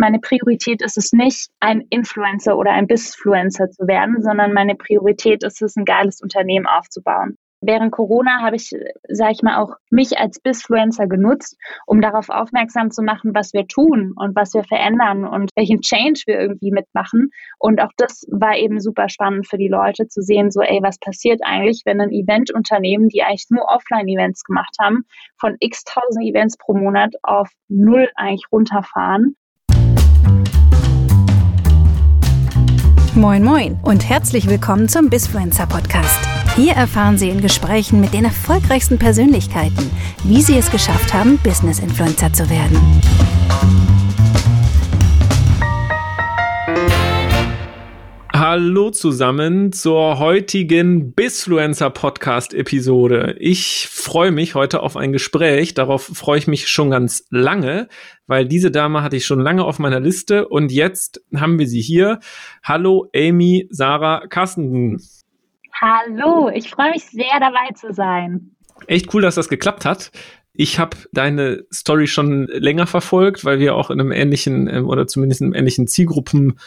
meine Priorität ist es nicht, ein Influencer oder ein Bissfluencer zu werden, sondern meine Priorität ist es, ein geiles Unternehmen aufzubauen. Während Corona habe ich, sage ich mal, auch mich als Bisfluencer genutzt, um darauf aufmerksam zu machen, was wir tun und was wir verändern und welchen Change wir irgendwie mitmachen. Und auch das war eben super spannend für die Leute zu sehen, so, ey, was passiert eigentlich, wenn ein Eventunternehmen, die eigentlich nur Offline-Events gemacht haben, von x tausend Events pro Monat auf null eigentlich runterfahren. Moin, moin und herzlich willkommen zum Bisfluencer Podcast. Hier erfahren Sie in Gesprächen mit den erfolgreichsten Persönlichkeiten, wie sie es geschafft haben, Business-Influencer zu werden. Hallo zusammen zur heutigen Bisfluencer Podcast Episode. Ich freue mich heute auf ein Gespräch. Darauf freue ich mich schon ganz lange, weil diese Dame hatte ich schon lange auf meiner Liste und jetzt haben wir sie hier. Hallo Amy Sarah Carstenden. Hallo, ich freue mich sehr dabei zu sein. Echt cool, dass das geklappt hat. Ich habe deine Story schon länger verfolgt, weil wir auch in einem ähnlichen ähm, oder zumindest in einem ähnlichen Zielgruppen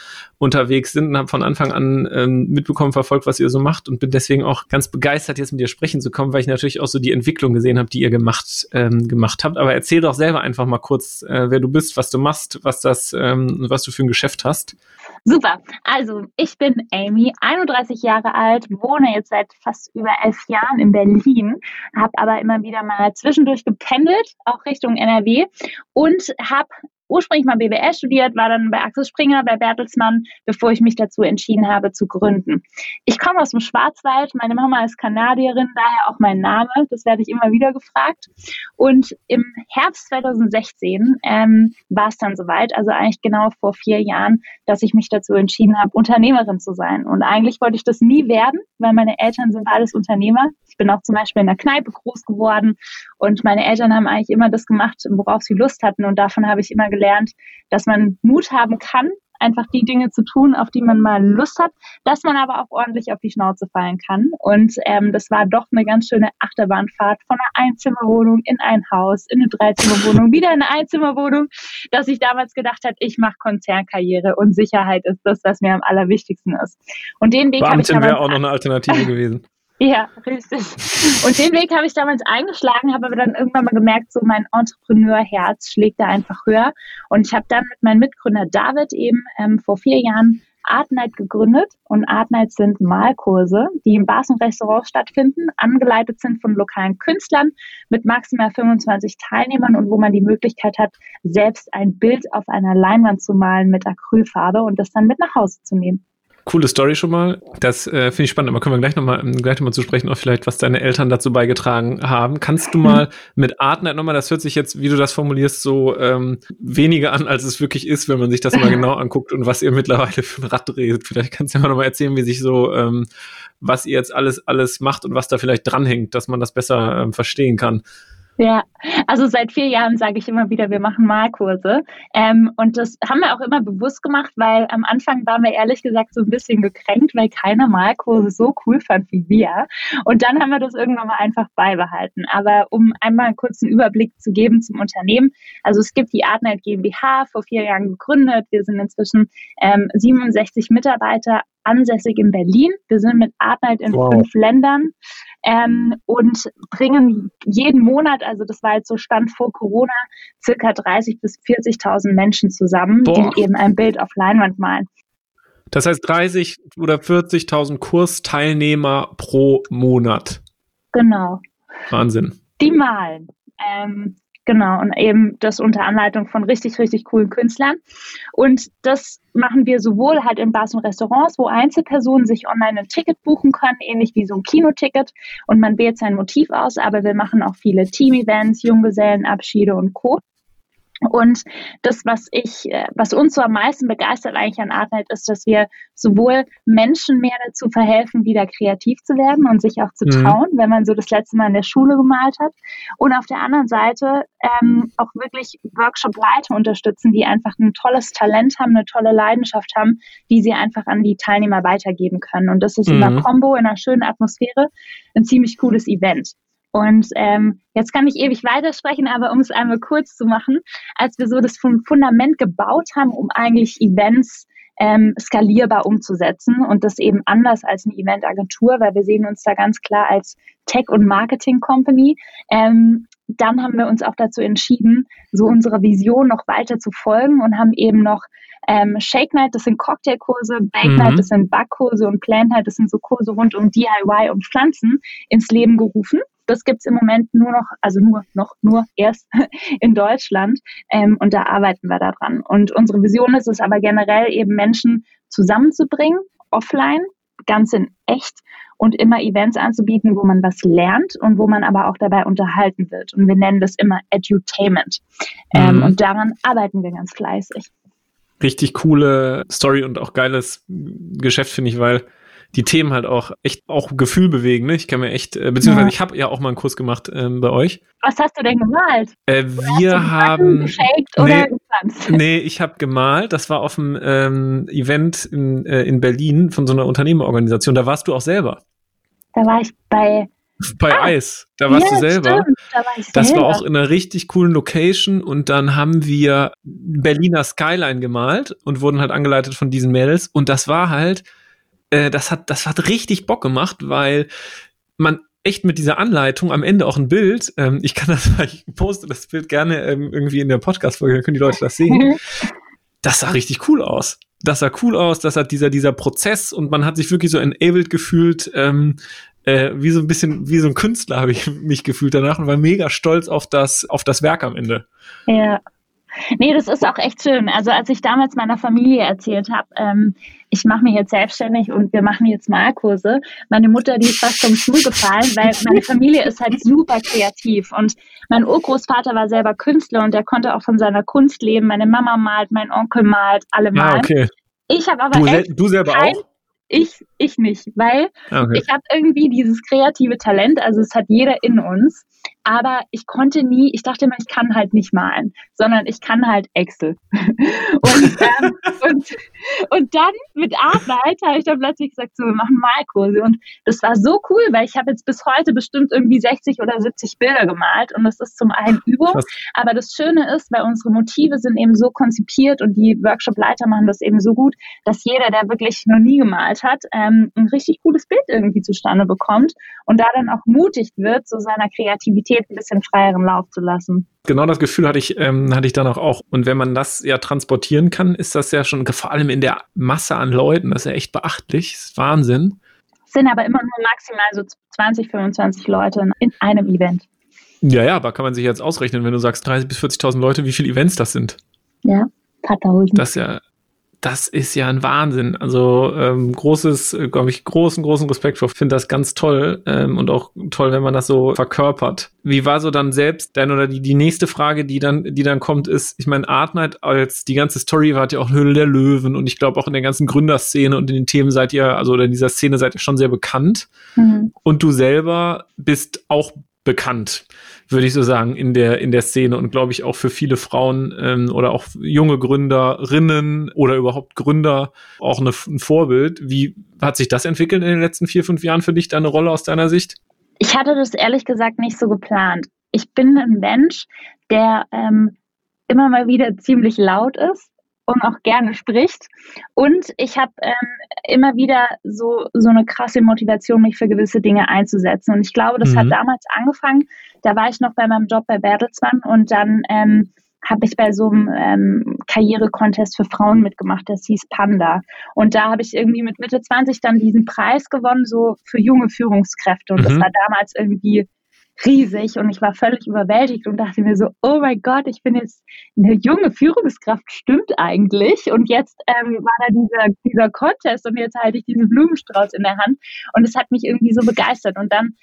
unterwegs sind und habe von Anfang an ähm, mitbekommen, verfolgt, was ihr so macht und bin deswegen auch ganz begeistert, jetzt mit dir sprechen zu kommen, weil ich natürlich auch so die Entwicklung gesehen habe, die ihr gemacht, ähm, gemacht habt. Aber erzähl doch selber einfach mal kurz, äh, wer du bist, was du machst, was das, ähm, was du für ein Geschäft hast. Super. Also, ich bin Amy, 31 Jahre alt, wohne jetzt seit fast über elf Jahren in Berlin, habe aber immer wieder mal zwischendurch gependelt, auch Richtung NRW und habe ursprünglich mal BWL studiert, war dann bei Axel Springer, bei Bertelsmann, bevor ich mich dazu entschieden habe zu gründen. Ich komme aus dem Schwarzwald, meine Mama ist Kanadierin, daher auch mein Name, das werde ich immer wieder gefragt. Und im Herbst 2016 ähm, war es dann soweit, also eigentlich genau vor vier Jahren, dass ich mich dazu entschieden habe, Unternehmerin zu sein. Und eigentlich wollte ich das nie werden, weil meine Eltern sind alles Unternehmer. Ich bin auch zum Beispiel in der Kneipe groß geworden und meine Eltern haben eigentlich immer das gemacht, worauf sie Lust hatten. Und davon habe ich immer gelernt, dass man Mut haben kann, einfach die Dinge zu tun, auf die man mal Lust hat, dass man aber auch ordentlich auf die Schnauze fallen kann. Und ähm, das war doch eine ganz schöne Achterbahnfahrt von einer Einzimmerwohnung in ein Haus, in eine Dreizimmerwohnung, wieder in eine Einzimmerwohnung, dass ich damals gedacht habe, ich mache Konzernkarriere und Sicherheit ist das, was mir am allerwichtigsten ist. Und den Weg habe ich wäre auch noch eine Alternative gewesen. Ja, richtig. Und den Weg habe ich damals eingeschlagen, habe aber dann irgendwann mal gemerkt, so mein Entrepreneurherz schlägt da einfach höher. Und ich habe dann mit meinem Mitgründer David eben ähm, vor vier Jahren Art Night gegründet. Und Art Night sind Malkurse, die in Bars und Restaurants stattfinden, angeleitet sind von lokalen Künstlern mit maximal 25 Teilnehmern und wo man die Möglichkeit hat, selbst ein Bild auf einer Leinwand zu malen mit Acrylfarbe und das dann mit nach Hause zu nehmen coole Story schon mal. Das äh, finde ich spannend, aber können wir gleich nochmal gleich noch mal zu sprechen, auch vielleicht, was deine Eltern dazu beigetragen haben. Kannst du mal mit Artnet nochmal, das hört sich jetzt, wie du das formulierst, so ähm, weniger an, als es wirklich ist, wenn man sich das mal genau anguckt und was ihr mittlerweile für ein Rad dreht. Vielleicht kannst du mal nochmal erzählen, wie sich so, ähm, was ihr jetzt alles, alles macht und was da vielleicht dranhängt, dass man das besser ähm, verstehen kann. Ja, also seit vier Jahren sage ich immer wieder, wir machen Malkurse. Ähm, und das haben wir auch immer bewusst gemacht, weil am Anfang waren wir ehrlich gesagt so ein bisschen gekränkt, weil keiner Malkurse so cool fand wie wir. Und dann haben wir das irgendwann mal einfach beibehalten. Aber um einmal einen kurzen Überblick zu geben zum Unternehmen. Also es gibt die Artnight GmbH, vor vier Jahren gegründet. Wir sind inzwischen ähm, 67 Mitarbeiter, ansässig in Berlin. Wir sind mit Artnight in wow. fünf Ländern ähm, und bringen jeden Monat, also das war jetzt so Stand vor Corona, circa 30.000 bis 40.000 Menschen zusammen, Boah. die eben ein Bild auf Leinwand malen. Das heißt 30 oder 40.000 Kursteilnehmer pro Monat. Genau. Wahnsinn. Die malen. Ähm, Genau, und eben das unter Anleitung von richtig, richtig coolen Künstlern. Und das machen wir sowohl halt in Bars und Restaurants, wo Einzelpersonen sich online ein Ticket buchen können, ähnlich wie so ein Kinoticket. Und man wählt sein Motiv aus, aber wir machen auch viele Team-Events, Junggesellenabschiede und Co. Und das, was ich, äh, was uns so am meisten begeistert eigentlich an Artnet, ist, dass wir sowohl Menschen mehr dazu verhelfen, wieder kreativ zu werden und sich auch zu mhm. trauen, wenn man so das letzte Mal in der Schule gemalt hat. Und auf der anderen Seite ähm, auch wirklich Workshop-Leiter unterstützen, die einfach ein tolles Talent haben, eine tolle Leidenschaft haben, die sie einfach an die Teilnehmer weitergeben können. Und das ist mhm. in der Combo, in einer schönen Atmosphäre, ein ziemlich cooles Event. Und ähm, jetzt kann ich ewig weitersprechen, aber um es einmal kurz zu machen, als wir so das Fundament gebaut haben, um eigentlich Events ähm, skalierbar umzusetzen und das eben anders als eine Eventagentur, weil wir sehen uns da ganz klar als Tech- und Marketing-Company. Ähm, dann haben wir uns auch dazu entschieden, so unserer Vision noch weiter zu folgen und haben eben noch ähm, Shake Night, das sind Cocktailkurse, Bake mhm. Night, das sind Backkurse und Plant Night, das sind so Kurse rund um DIY und Pflanzen ins Leben gerufen. Das gibt's im Moment nur noch, also nur noch, nur erst in Deutschland. Ähm, und da arbeiten wir daran. Und unsere Vision ist es aber generell eben Menschen zusammenzubringen, offline, ganz in echt und immer Events anzubieten, wo man was lernt und wo man aber auch dabei unterhalten wird. Und wir nennen das immer Edutainment. Ähm, mhm. Und daran arbeiten wir ganz fleißig. Richtig coole Story und auch geiles Geschäft, finde ich, weil die Themen halt auch echt auch Gefühl bewegen. Ne? Ich kann mir echt, äh, beziehungsweise ja. ich habe ja auch mal einen Kurs gemacht ähm, bei euch. Was hast du denn gemalt? Äh, wir haben nee, nee, ich habe gemalt. Das war auf einem ähm, Event in, äh, in Berlin von so einer Unternehmerorganisation. Da warst du auch selber. Da war ich bei bei ah, Eis. Da warst ja, du selber. Stimmt, da war ich das selber. war auch in einer richtig coolen Location und dann haben wir Berliner Skyline gemalt und wurden halt angeleitet von diesen Mädels und das war halt äh, das hat, das hat richtig Bock gemacht, weil man echt mit dieser Anleitung am Ende auch ein Bild, ähm, ich kann das, ich poste das Bild gerne ähm, irgendwie in der Podcast-Folge, dann können die Leute das sehen. Das sah richtig cool aus. Das sah cool aus, das hat dieser, dieser Prozess und man hat sich wirklich so enabled gefühlt, ähm, äh, wie so ein bisschen, wie so ein Künstler habe ich mich gefühlt danach und war mega stolz auf das, auf das Werk am Ende. Ja, Nee, das ist auch echt schön. Also als ich damals meiner Familie erzählt habe, ähm, ich mache mich jetzt selbstständig und wir machen jetzt Malkurse, meine Mutter, die ist fast vom Stuhl gefallen, weil meine Familie ist halt super kreativ und mein Urgroßvater war selber Künstler und der konnte auch von seiner Kunst leben. Meine Mama malt, mein Onkel malt, alle ah, malen. Ah, okay. Ich habe aber du, echt du selber kein, auch? Ich, ich nicht, weil ah, okay. ich habe irgendwie dieses kreative Talent, also es hat jeder in uns aber ich konnte nie, ich dachte immer, ich kann halt nicht malen, sondern ich kann halt Excel. und, ähm, und, und dann mit Arbeit habe ich dann plötzlich gesagt, so, wir machen Malkurse. Und das war so cool, weil ich habe jetzt bis heute bestimmt irgendwie 60 oder 70 Bilder gemalt und das ist zum einen Übung. Aber das Schöne ist, weil unsere Motive sind eben so konzipiert und die Workshop-Leiter machen das eben so gut, dass jeder, der wirklich noch nie gemalt hat, ähm, ein richtig gutes Bild irgendwie zustande bekommt und da dann auch mutig wird, so seiner Kreativität Kreativität ein bisschen freieren Lauf zu lassen. Genau das Gefühl hatte ich, ähm, hatte ich dann auch. Und wenn man das ja transportieren kann, ist das ja schon, vor allem in der Masse an Leuten, das ist ja echt beachtlich, das ist Wahnsinn. Es sind aber immer nur maximal so 20, 25 Leute in einem Event. Ja, ja, aber kann man sich jetzt ausrechnen, wenn du sagst 30.000 bis 40.000 Leute, wie viele Events das sind. Ja, paar tausend. Das ist ja, das ist ja ein Wahnsinn. Also ähm, großes, äh, glaube ich, großen, großen Respekt vor. Finde das ganz toll ähm, und auch toll, wenn man das so verkörpert. Wie war so dann selbst dein oder die, die nächste Frage, die dann, die dann kommt, ist, ich meine, Art Night als die ganze Story war ja auch Höhle der Löwen und ich glaube auch in der ganzen Gründerszene und in den Themen seid ihr, also in dieser Szene seid ihr schon sehr bekannt. Mhm. Und du selber bist auch bekannt, würde ich so sagen, in der, in der Szene und glaube ich auch für viele Frauen ähm, oder auch junge Gründerinnen oder überhaupt Gründer auch eine, ein Vorbild. Wie hat sich das entwickelt in den letzten vier, fünf Jahren für dich, deine Rolle aus deiner Sicht? Ich hatte das ehrlich gesagt nicht so geplant. Ich bin ein Mensch, der ähm, immer mal wieder ziemlich laut ist und auch gerne spricht. Und ich habe ähm, immer wieder so, so eine krasse Motivation, mich für gewisse Dinge einzusetzen. Und ich glaube, das mhm. hat damals angefangen. Da war ich noch bei meinem Job bei Bertelsmann und dann ähm, habe ich bei so einem ähm, Karriere-Contest für Frauen mitgemacht, das hieß Panda. Und da habe ich irgendwie mit Mitte 20 dann diesen Preis gewonnen, so für junge Führungskräfte. Und mhm. das war damals irgendwie riesig und ich war völlig überwältigt und dachte mir so, oh mein Gott, ich bin jetzt eine junge Führungskraft, stimmt eigentlich. Und jetzt ähm, war da dieser, dieser Contest und jetzt halte ich diesen Blumenstrauß in der Hand und es hat mich irgendwie so begeistert. Und dann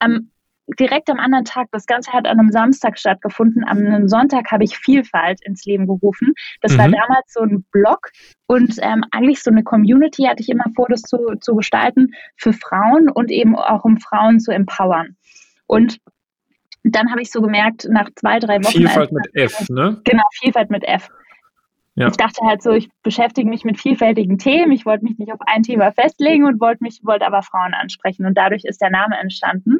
ähm, direkt am anderen Tag, das Ganze hat an einem Samstag stattgefunden, am Sonntag habe ich Vielfalt ins Leben gerufen. Das mhm. war damals so ein Blog und ähm, eigentlich so eine Community hatte ich immer vor, das zu, zu gestalten für Frauen und eben auch um Frauen zu empowern. Und dann habe ich so gemerkt, nach zwei, drei Wochen. Vielfalt mit F, ne? Genau, Vielfalt mit F. Ja. Ich dachte halt so, ich beschäftige mich mit vielfältigen Themen. Ich wollte mich nicht auf ein Thema festlegen und wollte mich, wollte aber Frauen ansprechen. Und dadurch ist der Name entstanden.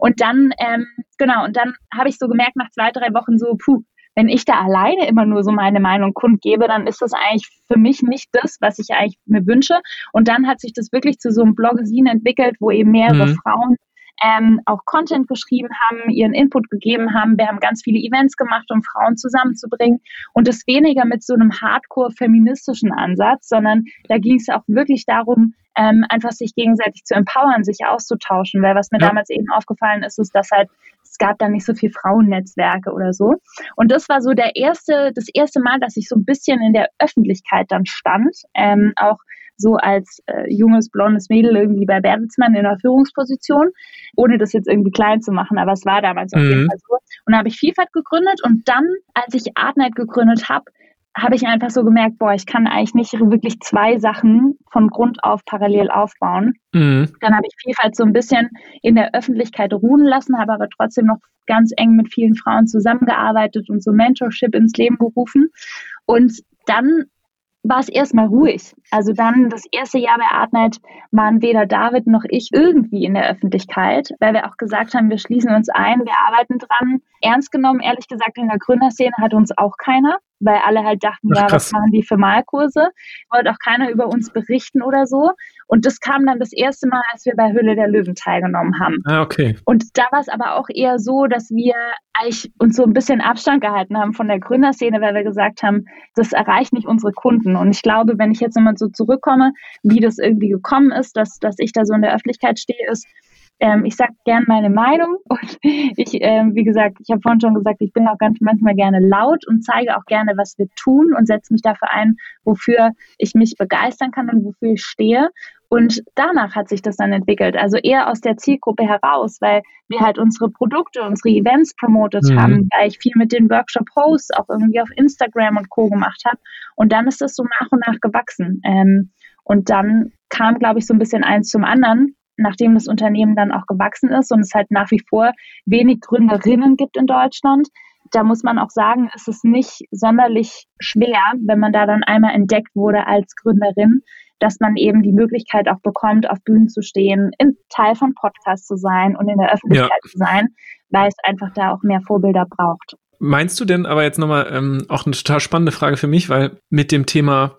Und dann, ähm, genau, und dann habe ich so gemerkt, nach zwei, drei Wochen so, puh, wenn ich da alleine immer nur so meine Meinung kundgebe, dann ist das eigentlich für mich nicht das, was ich eigentlich mir wünsche. Und dann hat sich das wirklich zu so einem Bloggesin entwickelt, wo eben mehrere mhm. Frauen ähm, auch Content geschrieben haben, ihren Input gegeben haben. Wir haben ganz viele Events gemacht, um Frauen zusammenzubringen und das weniger mit so einem hardcore-feministischen Ansatz, sondern da ging es auch wirklich darum, ähm, einfach sich gegenseitig zu empowern, sich auszutauschen. Weil was mir ja. damals eben aufgefallen ist, ist, dass halt es gab da nicht so viel Frauennetzwerke oder so. Und das war so der erste, das erste Mal, dass ich so ein bisschen in der Öffentlichkeit dann stand, ähm, auch so als äh, junges, blondes Mädel irgendwie bei Bertelsmann in einer Führungsposition, ohne das jetzt irgendwie klein zu machen, aber es war damals auf jeden mhm. Fall so. Und da habe ich Vielfalt gegründet und dann, als ich Artnight gegründet habe, habe ich einfach so gemerkt, boah, ich kann eigentlich nicht wirklich zwei Sachen von Grund auf parallel aufbauen. Mhm. Dann habe ich Vielfalt so ein bisschen in der Öffentlichkeit ruhen lassen, habe aber trotzdem noch ganz eng mit vielen Frauen zusammengearbeitet und so Mentorship ins Leben gerufen. Und dann war es erstmal ruhig. Also dann das erste Jahr bei Artnight waren weder David noch ich irgendwie in der Öffentlichkeit, weil wir auch gesagt haben, wir schließen uns ein, wir arbeiten dran. Ernst genommen, ehrlich gesagt, in der Gründerszene hat uns auch keiner weil alle halt dachten, Ach, ja, was machen die für Malkurse? Wollte auch keiner über uns berichten oder so. Und das kam dann das erste Mal, als wir bei Hülle der Löwen teilgenommen haben. Ah, okay. Und da war es aber auch eher so, dass wir eigentlich uns so ein bisschen Abstand gehalten haben von der Gründerszene, weil wir gesagt haben, das erreicht nicht unsere Kunden. Und ich glaube, wenn ich jetzt nochmal so zurückkomme, wie das irgendwie gekommen ist, dass, dass ich da so in der Öffentlichkeit stehe, ist, ähm, ich sage gern meine Meinung und ich, ähm, wie gesagt, ich habe vorhin schon gesagt, ich bin auch ganz manchmal gerne laut und zeige auch gerne, was wir tun und setze mich dafür ein, wofür ich mich begeistern kann und wofür ich stehe. Und danach hat sich das dann entwickelt, also eher aus der Zielgruppe heraus, weil wir halt unsere Produkte, unsere Events promotet mhm. haben, weil ich viel mit den Workshop-Hosts auch irgendwie auf Instagram und Co. gemacht habe. Und dann ist das so nach und nach gewachsen. Ähm, und dann kam, glaube ich, so ein bisschen eins zum anderen nachdem das Unternehmen dann auch gewachsen ist und es halt nach wie vor wenig Gründerinnen gibt in Deutschland, da muss man auch sagen, ist es nicht sonderlich schwer, wenn man da dann einmal entdeckt wurde als Gründerin, dass man eben die Möglichkeit auch bekommt, auf Bühnen zu stehen, in Teil von Podcasts zu sein und in der Öffentlichkeit ja. zu sein, weil es einfach da auch mehr Vorbilder braucht. Meinst du denn aber jetzt nochmal ähm, auch eine total spannende Frage für mich, weil mit dem Thema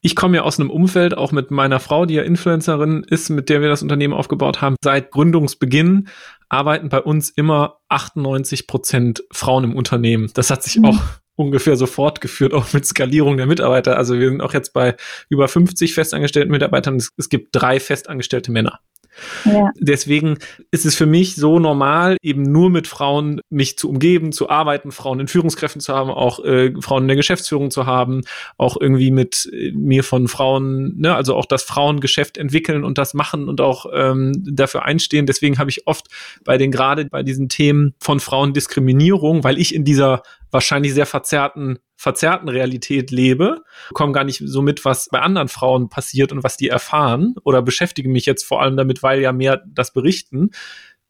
ich komme ja aus einem Umfeld, auch mit meiner Frau, die ja Influencerin ist, mit der wir das Unternehmen aufgebaut haben. Seit Gründungsbeginn arbeiten bei uns immer 98 Prozent Frauen im Unternehmen. Das hat sich mhm. auch ungefähr so fortgeführt, auch mit Skalierung der Mitarbeiter. Also wir sind auch jetzt bei über 50 festangestellten Mitarbeitern. Es, es gibt drei festangestellte Männer. Ja. Deswegen ist es für mich so normal, eben nur mit Frauen mich zu umgeben, zu arbeiten, Frauen in Führungskräften zu haben, auch äh, Frauen in der Geschäftsführung zu haben, auch irgendwie mit äh, mir von Frauen, ne, also auch das Frauengeschäft entwickeln und das machen und auch ähm, dafür einstehen. Deswegen habe ich oft bei den gerade bei diesen Themen von Frauendiskriminierung, weil ich in dieser wahrscheinlich sehr verzerrten verzerrten Realität lebe, komme gar nicht so mit, was bei anderen Frauen passiert und was die erfahren oder beschäftige mich jetzt vor allem damit, weil ja mehr das berichten.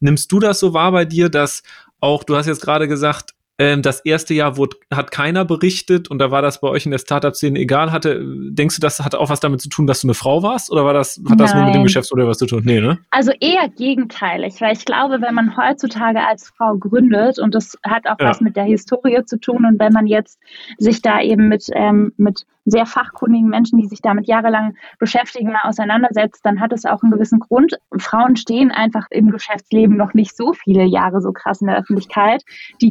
Nimmst du das so wahr bei dir, dass auch, du hast jetzt gerade gesagt, ähm, das erste Jahr wurde, hat keiner berichtet und da war das bei euch in der Startup-Szene egal. Hatte, denkst du, das hat auch was damit zu tun, dass du eine Frau warst? Oder war das, hat das nur mit dem Geschäftsmodell was zu tun? Nee, ne? Also eher gegenteilig, weil ich glaube, wenn man heutzutage als Frau gründet und das hat auch ja. was mit der Historie zu tun und wenn man jetzt sich da eben mit, ähm, mit sehr fachkundigen Menschen, die sich damit jahrelang beschäftigen, mal auseinandersetzt, dann hat es auch einen gewissen Grund. Frauen stehen einfach im Geschäftsleben noch nicht so viele Jahre so krass in der Öffentlichkeit. Die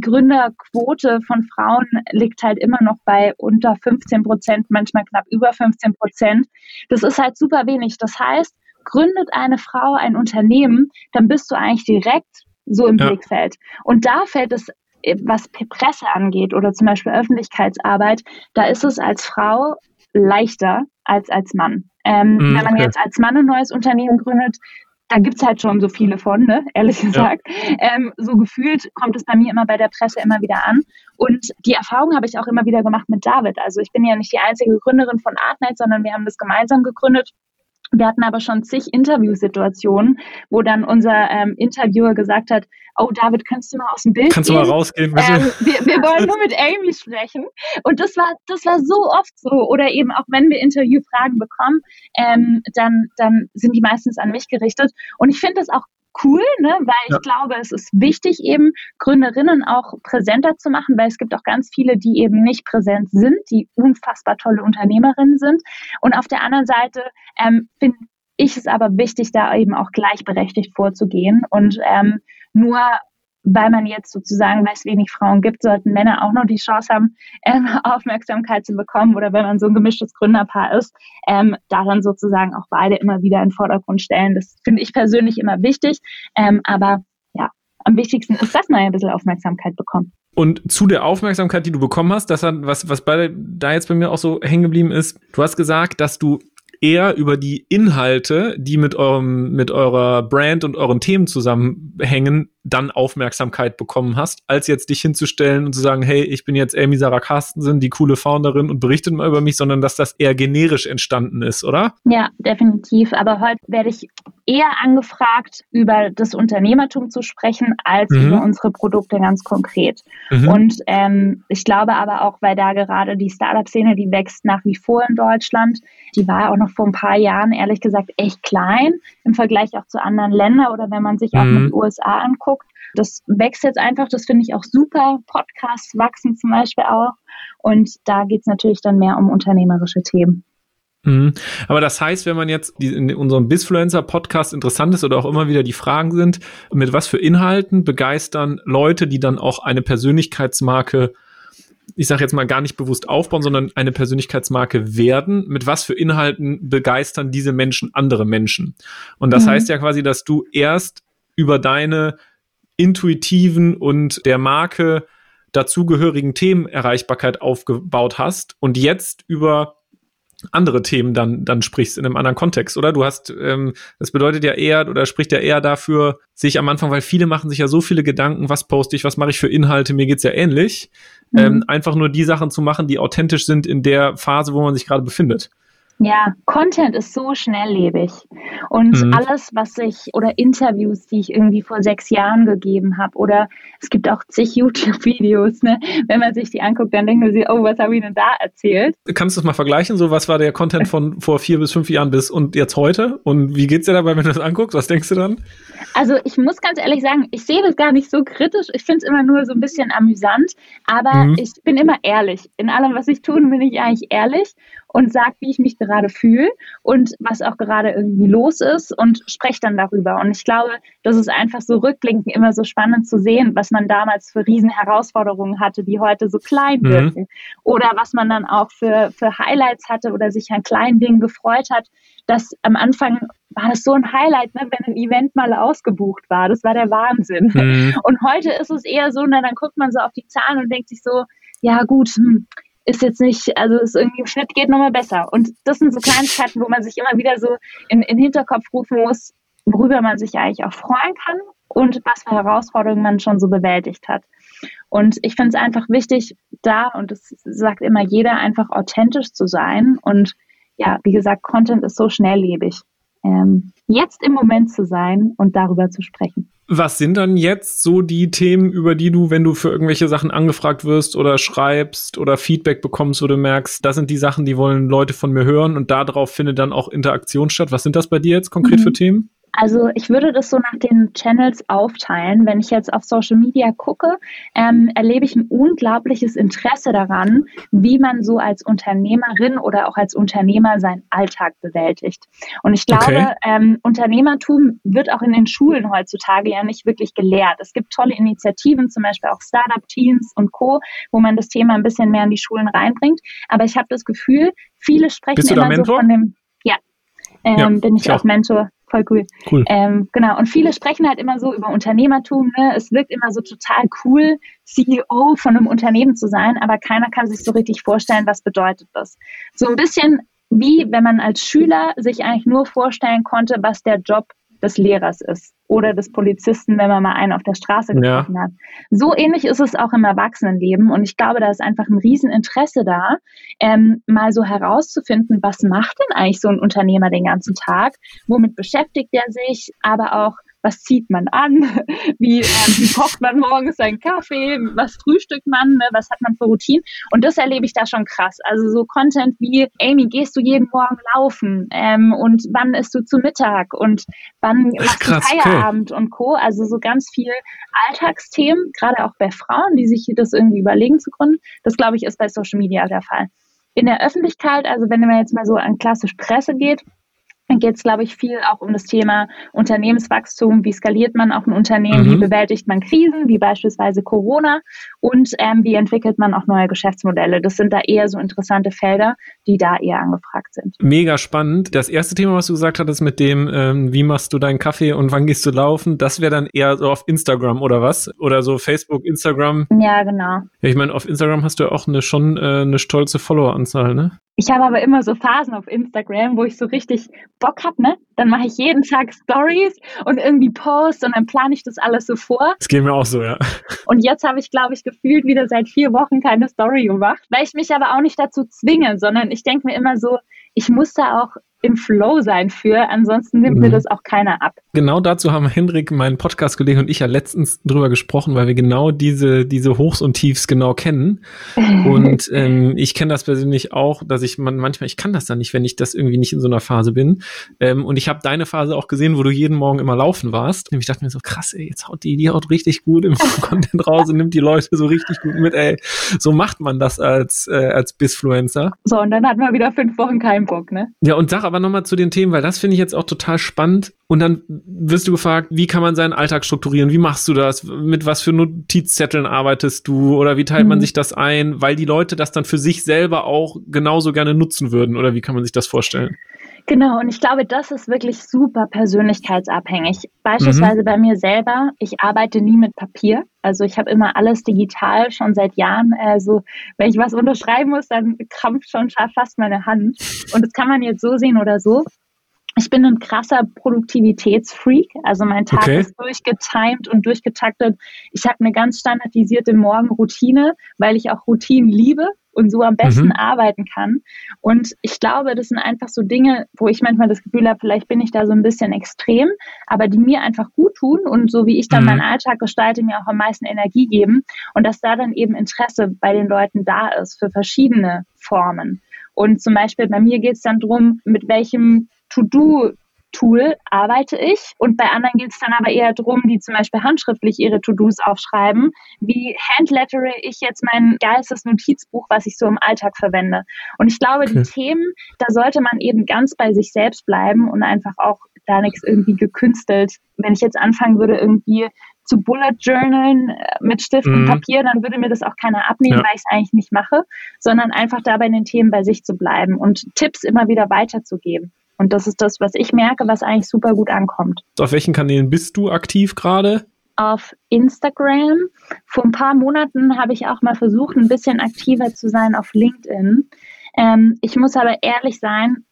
Gründerquote von Frauen liegt halt immer noch bei unter 15 Prozent, manchmal knapp über 15 Prozent. Das ist halt super wenig. Das heißt, gründet eine Frau ein Unternehmen, dann bist du eigentlich direkt so im ja. Blickfeld. Und da fällt es was Presse angeht oder zum Beispiel Öffentlichkeitsarbeit, da ist es als Frau leichter als als Mann. Ähm, mm, wenn man okay. jetzt als Mann ein neues Unternehmen gründet, da gibt es halt schon so viele von, ne? ehrlich gesagt. Ja. Ähm, so gefühlt kommt es bei mir immer bei der Presse immer wieder an. Und die Erfahrung habe ich auch immer wieder gemacht mit David. Also ich bin ja nicht die einzige Gründerin von Artnight, sondern wir haben das gemeinsam gegründet. Wir hatten aber schon zig Interviewsituationen, wo dann unser ähm, Interviewer gesagt hat, oh David, kannst du mal aus dem Bild Kannst gehen? du mal rausgehen, bitte? Ähm, wir, wir wollen nur mit Amy sprechen. Und das war, das war so oft so. Oder eben auch wenn wir Interviewfragen bekommen, ähm, dann, dann sind die meistens an mich gerichtet. Und ich finde das auch cool, ne? weil ja. ich glaube, es ist wichtig, eben Gründerinnen auch präsenter zu machen, weil es gibt auch ganz viele, die eben nicht präsent sind, die unfassbar tolle Unternehmerinnen sind. Und auf der anderen Seite ähm, finde ich es aber wichtig, da eben auch gleichberechtigt vorzugehen und ähm, nur weil man jetzt sozusagen, weil es wenig Frauen gibt, sollten Männer auch noch die Chance haben, ähm, Aufmerksamkeit zu bekommen oder wenn man so ein gemischtes Gründerpaar ist, ähm, daran sozusagen auch beide immer wieder in den Vordergrund stellen. Das finde ich persönlich immer wichtig. Ähm, aber ja, am wichtigsten ist, dass man ein bisschen Aufmerksamkeit bekommt. Und zu der Aufmerksamkeit, die du bekommen hast, das hat, was, was bei, da jetzt bei mir auch so hängen geblieben ist, du hast gesagt, dass du eher über die Inhalte, die mit eurem, mit eurer Brand und euren Themen zusammenhängen, dann Aufmerksamkeit bekommen hast, als jetzt dich hinzustellen und zu sagen, hey, ich bin jetzt Amy Sarah Carstensen, die coole Founderin und berichtet mal über mich, sondern dass das eher generisch entstanden ist, oder? Ja, definitiv. Aber heute werde ich eher angefragt, über das Unternehmertum zu sprechen, als mhm. über unsere Produkte ganz konkret. Mhm. Und ähm, ich glaube aber auch, weil da gerade die Startup-Szene, die wächst nach wie vor in Deutschland, die war auch noch vor ein paar Jahren, ehrlich gesagt, echt klein im Vergleich auch zu anderen Ländern oder wenn man sich auch mhm. die USA anguckt. Das wächst jetzt einfach, das finde ich auch super. Podcasts wachsen zum Beispiel auch. Und da geht es natürlich dann mehr um unternehmerische Themen. Mhm. Aber das heißt, wenn man jetzt in unserem Bisfluencer-Podcast interessant ist oder auch immer wieder die Fragen sind, mit was für Inhalten begeistern Leute, die dann auch eine Persönlichkeitsmarke ich sage jetzt mal gar nicht bewusst aufbauen, sondern eine Persönlichkeitsmarke werden. Mit was für Inhalten begeistern diese Menschen andere Menschen? Und das mhm. heißt ja quasi, dass du erst über deine intuitiven und der Marke dazugehörigen Themen Erreichbarkeit aufgebaut hast und jetzt über andere Themen dann, dann sprichst in einem anderen Kontext, oder? Du hast, ähm, das bedeutet ja eher oder spricht ja eher dafür, sich am Anfang, weil viele machen sich ja so viele Gedanken, was poste ich, was mache ich für Inhalte, mir geht's ja ähnlich, mhm. ähm, einfach nur die Sachen zu machen, die authentisch sind in der Phase, wo man sich gerade befindet. Ja, Content ist so schnelllebig. Und mhm. alles, was ich, oder Interviews, die ich irgendwie vor sechs Jahren gegeben habe, oder es gibt auch zig YouTube-Videos, ne? Wenn man sich die anguckt, dann denkt man sich, oh, was habe ich denn da erzählt? Kannst du das mal vergleichen? So, was war der Content von vor vier bis fünf Jahren bis und jetzt heute? Und wie geht's dir dabei, wenn du das anguckst? Was denkst du dann? Also, ich muss ganz ehrlich sagen, ich sehe das gar nicht so kritisch. Ich finde es immer nur so ein bisschen amüsant, aber mhm. ich bin immer ehrlich. In allem, was ich tue, bin ich eigentlich ehrlich und sage, wie ich mich gerade fühle und was auch gerade irgendwie los ist und spreche dann darüber. Und ich glaube, das ist einfach so rückblickend immer so spannend zu sehen, was man damals für Riesenherausforderungen hatte, die heute so klein mhm. wirken. Oder was man dann auch für, für Highlights hatte oder sich an kleinen Dingen gefreut hat. Dass am Anfang war das so ein Highlight, ne, wenn ein Event mal ausgebucht war. Das war der Wahnsinn. Mhm. Und heute ist es eher so, na, dann guckt man so auf die Zahlen und denkt sich so, ja gut, hm, ist jetzt nicht, also ist irgendwie im Schnitt geht nochmal besser. Und das sind so Kleinigkeiten, wo man sich immer wieder so in, in Hinterkopf rufen muss, worüber man sich eigentlich auch freuen kann und was für Herausforderungen man schon so bewältigt hat. Und ich finde es einfach wichtig, da, und das sagt immer jeder, einfach authentisch zu sein. Und ja, wie gesagt, Content ist so schnelllebig. Ähm, jetzt im Moment zu sein und darüber zu sprechen. Was sind dann jetzt so die Themen, über die du, wenn du für irgendwelche Sachen angefragt wirst oder schreibst oder Feedback bekommst, wo du merkst, das sind die Sachen, die wollen Leute von mir hören und darauf findet dann auch Interaktion statt. Was sind das bei dir jetzt konkret mhm. für Themen? Also ich würde das so nach den Channels aufteilen. Wenn ich jetzt auf Social Media gucke, ähm, erlebe ich ein unglaubliches Interesse daran, wie man so als Unternehmerin oder auch als Unternehmer seinen Alltag bewältigt. Und ich glaube, okay. ähm, Unternehmertum wird auch in den Schulen heutzutage ja nicht wirklich gelehrt. Es gibt tolle Initiativen, zum Beispiel auch Startup-Teams und Co., wo man das Thema ein bisschen mehr in die Schulen reinbringt. Aber ich habe das Gefühl, viele sprechen immer so von dem, ja, ähm, ja, bin ich, ich auch Mentor voll cool. cool. Ähm, genau, und viele sprechen halt immer so über Unternehmertum. Ne? Es wirkt immer so total cool, CEO von einem Unternehmen zu sein, aber keiner kann sich so richtig vorstellen, was bedeutet das. So ein bisschen wie wenn man als Schüler sich eigentlich nur vorstellen konnte, was der Job des Lehrers ist. Oder des Polizisten, wenn man mal einen auf der Straße getroffen ja. hat. So ähnlich ist es auch im Erwachsenenleben und ich glaube, da ist einfach ein Rieseninteresse da, ähm, mal so herauszufinden, was macht denn eigentlich so ein Unternehmer den ganzen Tag, womit beschäftigt er sich, aber auch was zieht man an, wie, äh, wie kocht man morgens seinen Kaffee, was frühstückt man, ne? was hat man für Routinen. Und das erlebe ich da schon krass. Also so Content wie, Amy, gehst du jeden Morgen laufen ähm, und wann isst du zu Mittag und wann machst du Feierabend okay. und Co. Also so ganz viel Alltagsthemen, gerade auch bei Frauen, die sich das irgendwie überlegen zu gründen. Das, glaube ich, ist bei Social Media der Fall. In der Öffentlichkeit, also wenn man jetzt mal so an klassisch Presse geht, geht es, glaube ich, viel auch um das Thema Unternehmenswachstum. Wie skaliert man auch ein Unternehmen? Mhm. Wie bewältigt man Krisen, wie beispielsweise Corona? Und ähm, wie entwickelt man auch neue Geschäftsmodelle? Das sind da eher so interessante Felder, die da eher angefragt sind. Mega spannend. Das erste Thema, was du gesagt hattest mit dem, ähm, wie machst du deinen Kaffee und wann gehst du laufen, das wäre dann eher so auf Instagram oder was? Oder so Facebook, Instagram? Ja, genau. Ja, ich meine, auf Instagram hast du ja auch eine schon äh, eine stolze Followeranzahl, ne? Ich habe aber immer so Phasen auf Instagram, wo ich so richtig Bock habe, ne? Dann mache ich jeden Tag Stories und irgendwie Posts und dann plane ich das alles so vor. Das geht mir auch so, ja. Und jetzt habe ich, glaube ich, gefühlt wieder seit vier Wochen keine Story gemacht, weil ich mich aber auch nicht dazu zwinge, sondern ich denke mir immer so, ich muss da auch im Flow sein für, ansonsten nimmt mhm. mir das auch keiner ab. Genau dazu haben Hendrik, mein Podcast-Kollege und ich ja letztens drüber gesprochen, weil wir genau diese, diese Hochs und Tiefs genau kennen. und ähm, ich kenne das persönlich auch, dass ich man, manchmal, ich kann das dann nicht, wenn ich das irgendwie nicht in so einer Phase bin. Ähm, und ich habe deine Phase auch gesehen, wo du jeden Morgen immer laufen warst. Und ich dachte mir so, krass, ey, jetzt haut die, die haut richtig gut im Content raus und nimmt die Leute so richtig gut mit, ey. So macht man das als, äh, als Bisfluencer. So, und dann hat man wieder fünf Wochen keinen Bock, ne? Ja, und sag aber nochmal zu den Themen, weil das finde ich jetzt auch total spannend. Und dann wirst du gefragt, wie kann man seinen Alltag strukturieren? Wie machst du das? Mit was für Notizzetteln arbeitest du? Oder wie teilt mhm. man sich das ein? Weil die Leute das dann für sich selber auch genauso gerne nutzen würden. Oder wie kann man sich das vorstellen? Genau, und ich glaube, das ist wirklich super persönlichkeitsabhängig. Beispielsweise mhm. bei mir selber, ich arbeite nie mit Papier. Also ich habe immer alles digital schon seit Jahren. Also wenn ich was unterschreiben muss, dann krampft schon fast meine Hand. Und das kann man jetzt so sehen oder so. Ich bin ein krasser Produktivitätsfreak. Also mein Tag okay. ist durchgetimed und durchgetaktet. Ich habe eine ganz standardisierte Morgenroutine, weil ich auch Routinen liebe und so am besten mhm. arbeiten kann. Und ich glaube, das sind einfach so Dinge, wo ich manchmal das Gefühl habe, vielleicht bin ich da so ein bisschen extrem, aber die mir einfach gut tun und so wie ich dann mhm. meinen Alltag gestalte, mir auch am meisten Energie geben und dass da dann eben Interesse bei den Leuten da ist für verschiedene Formen. Und zum Beispiel bei mir geht es dann darum, mit welchem To-Do Tool arbeite ich und bei anderen geht es dann aber eher darum, die zum Beispiel handschriftlich ihre To-Dos aufschreiben. Wie handlettere ich jetzt mein geiles Notizbuch, was ich so im Alltag verwende? Und ich glaube, okay. die Themen, da sollte man eben ganz bei sich selbst bleiben und einfach auch da nichts irgendwie gekünstelt. Wenn ich jetzt anfangen würde, irgendwie zu Bullet Journalen äh, mit Stift mhm. und Papier, dann würde mir das auch keiner abnehmen, ja. weil ich es eigentlich nicht mache, sondern einfach da bei den Themen bei sich zu bleiben und Tipps immer wieder weiterzugeben. Und das ist das, was ich merke, was eigentlich super gut ankommt. Auf welchen Kanälen bist du aktiv gerade? Auf Instagram. Vor ein paar Monaten habe ich auch mal versucht, ein bisschen aktiver zu sein auf LinkedIn. Ähm, ich muss aber ehrlich sein,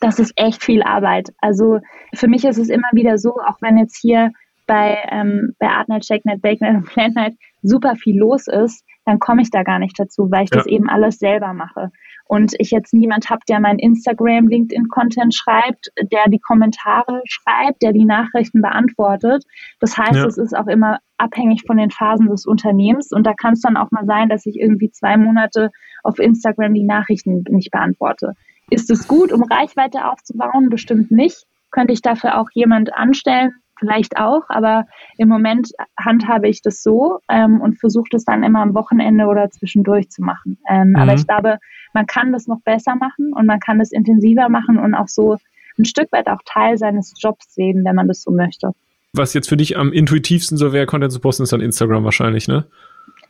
das ist echt viel Arbeit. Also für mich ist es immer wieder so, auch wenn jetzt hier bei, ähm, bei Artnet, ShakeNet, BakeNet und PlanNet super viel los ist, dann komme ich da gar nicht dazu, weil ich ja. das eben alles selber mache und ich jetzt niemand habe, der mein Instagram, LinkedIn-Content schreibt, der die Kommentare schreibt, der die Nachrichten beantwortet. Das heißt, ja. es ist auch immer abhängig von den Phasen des Unternehmens und da kann es dann auch mal sein, dass ich irgendwie zwei Monate auf Instagram die Nachrichten nicht beantworte. Ist es gut, um Reichweite aufzubauen? Bestimmt nicht. Könnte ich dafür auch jemand anstellen? vielleicht auch, aber im Moment handhabe ich das so ähm, und versuche das dann immer am Wochenende oder zwischendurch zu machen. Ähm, mhm. Aber ich glaube, man kann das noch besser machen und man kann das intensiver machen und auch so ein Stück weit auch Teil seines Jobs sehen, wenn man das so möchte. Was jetzt für dich am intuitivsten so wäre, Content zu posten, ist dann Instagram wahrscheinlich, ne?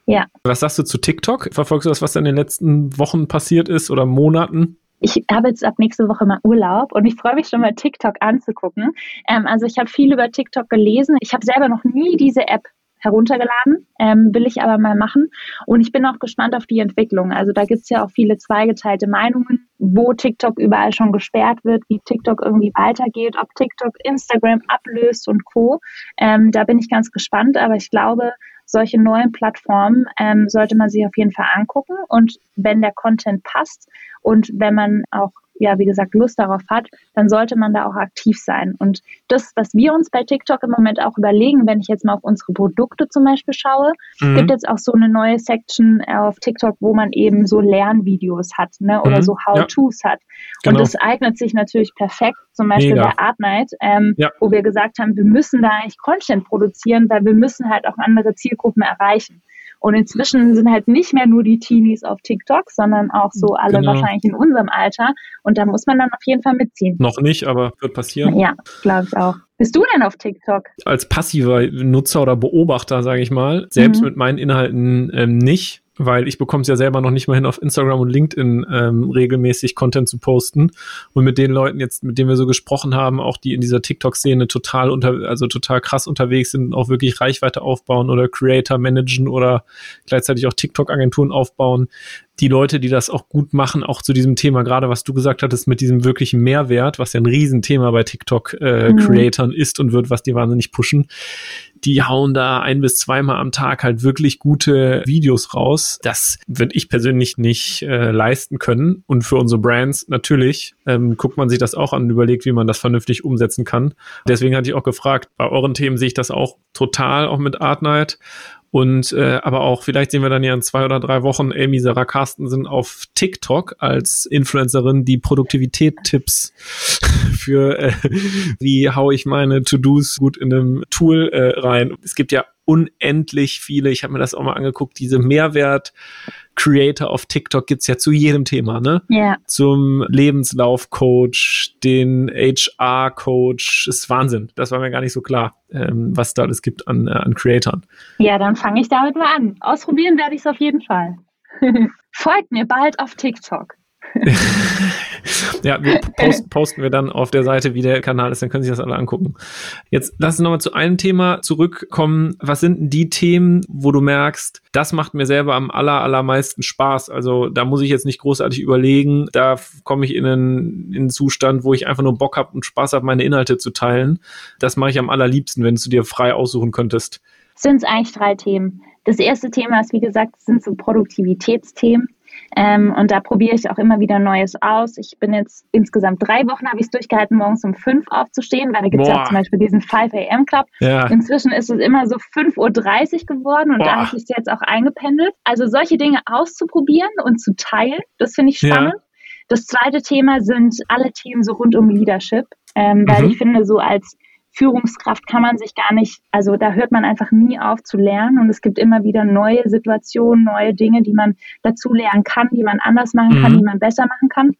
Ja. Was sagst du zu TikTok? Verfolgst du das, was in den letzten Wochen passiert ist oder Monaten? ich habe jetzt ab nächste Woche mal Urlaub und ich freue mich schon mal TikTok anzugucken. Ähm, also ich habe viel über TikTok gelesen. Ich habe selber noch nie diese App heruntergeladen, ähm, will ich aber mal machen. Und ich bin auch gespannt auf die Entwicklung. Also da gibt es ja auch viele zweigeteilte Meinungen, wo TikTok überall schon gesperrt wird, wie TikTok irgendwie weitergeht, ob TikTok Instagram ablöst und Co. Ähm, da bin ich ganz gespannt, aber ich glaube, solche neuen Plattformen ähm, sollte man sich auf jeden Fall angucken. Und wenn der Content passt und wenn man auch ja, wie gesagt, Lust darauf hat, dann sollte man da auch aktiv sein. Und das, was wir uns bei TikTok im Moment auch überlegen, wenn ich jetzt mal auf unsere Produkte zum Beispiel schaue, mhm. gibt jetzt auch so eine neue Section auf TikTok, wo man eben so Lernvideos hat, ne, oder mhm. so How-Tos ja. hat. Genau. Und das eignet sich natürlich perfekt, zum Beispiel Mega. bei Art Night, ähm, ja. wo wir gesagt haben, wir müssen da eigentlich Content produzieren, weil wir müssen halt auch andere Zielgruppen erreichen. Und inzwischen sind halt nicht mehr nur die Teenies auf TikTok, sondern auch so alle genau. wahrscheinlich in unserem Alter. Und da muss man dann auf jeden Fall mitziehen. Noch nicht, aber wird passieren. Ja, glaube ich auch. Bist du denn auf TikTok? Als passiver Nutzer oder Beobachter, sage ich mal, selbst mhm. mit meinen Inhalten ähm, nicht weil ich bekomme es ja selber noch nicht mal hin, auf Instagram und LinkedIn ähm, regelmäßig Content zu posten. Und mit den Leuten jetzt, mit denen wir so gesprochen haben, auch die in dieser TikTok-Szene total unter, also total krass unterwegs sind, auch wirklich Reichweite aufbauen oder Creator managen oder gleichzeitig auch TikTok-Agenturen aufbauen, die Leute, die das auch gut machen, auch zu diesem Thema, gerade was du gesagt hattest, mit diesem wirklichen Mehrwert, was ja ein Riesenthema bei TikTok-Creatoren äh, mhm. ist und wird, was die wahnsinnig pushen, die hauen da ein bis zweimal am Tag halt wirklich gute Videos raus. Das würde ich persönlich nicht äh, leisten können. Und für unsere Brands natürlich ähm, guckt man sich das auch an und überlegt, wie man das vernünftig umsetzen kann. Deswegen hatte ich auch gefragt, bei euren Themen sehe ich das auch total, auch mit Artnight. Und äh, aber auch, vielleicht sehen wir dann ja in zwei oder drei Wochen Amy Sarah Carstensen auf TikTok als Influencerin, die Produktivität-Tipps für äh, wie hau ich meine To-Dos gut in einem Tool äh, rein. Es gibt ja unendlich viele, ich habe mir das auch mal angeguckt, diese Mehrwert Creator auf TikTok gibt's ja zu jedem Thema, ne? Ja. Zum Lebenslaufcoach, den HR-Coach, ist Wahnsinn. Das war mir gar nicht so klar, ähm, was da alles gibt an, äh, an Creatoren. Ja, dann fange ich damit mal an. Ausprobieren werde ich es auf jeden Fall. Folgt mir bald auf TikTok. ja, wir post, posten wir dann auf der Seite, wie der Kanal ist, dann können Sie das alle angucken. Jetzt lass uns nochmal zu einem Thema zurückkommen. Was sind denn die Themen, wo du merkst, das macht mir selber am aller, allermeisten Spaß? Also da muss ich jetzt nicht großartig überlegen. Da komme ich in einen, in einen Zustand, wo ich einfach nur Bock habe und Spaß habe, meine Inhalte zu teilen. Das mache ich am allerliebsten, wenn du dir frei aussuchen könntest. Sind es eigentlich drei Themen? Das erste Thema ist, wie gesagt, sind so Produktivitätsthemen. Ähm, und da probiere ich auch immer wieder Neues aus. Ich bin jetzt insgesamt drei Wochen, habe ich es durchgehalten, morgens um fünf aufzustehen, weil da gibt es ja zum Beispiel diesen 5 AM Club. Ja. Inzwischen ist es immer so 5.30 Uhr geworden und Boah. da habe ich es jetzt auch eingependelt. Also solche Dinge auszuprobieren und zu teilen, das finde ich spannend. Ja. Das zweite Thema sind alle Themen so rund um Leadership, ähm, weil mhm. ich finde, so als Führungskraft kann man sich gar nicht, also da hört man einfach nie auf zu lernen und es gibt immer wieder neue Situationen, neue Dinge, die man dazu lernen kann, die man anders machen kann, mhm. die man besser machen kann.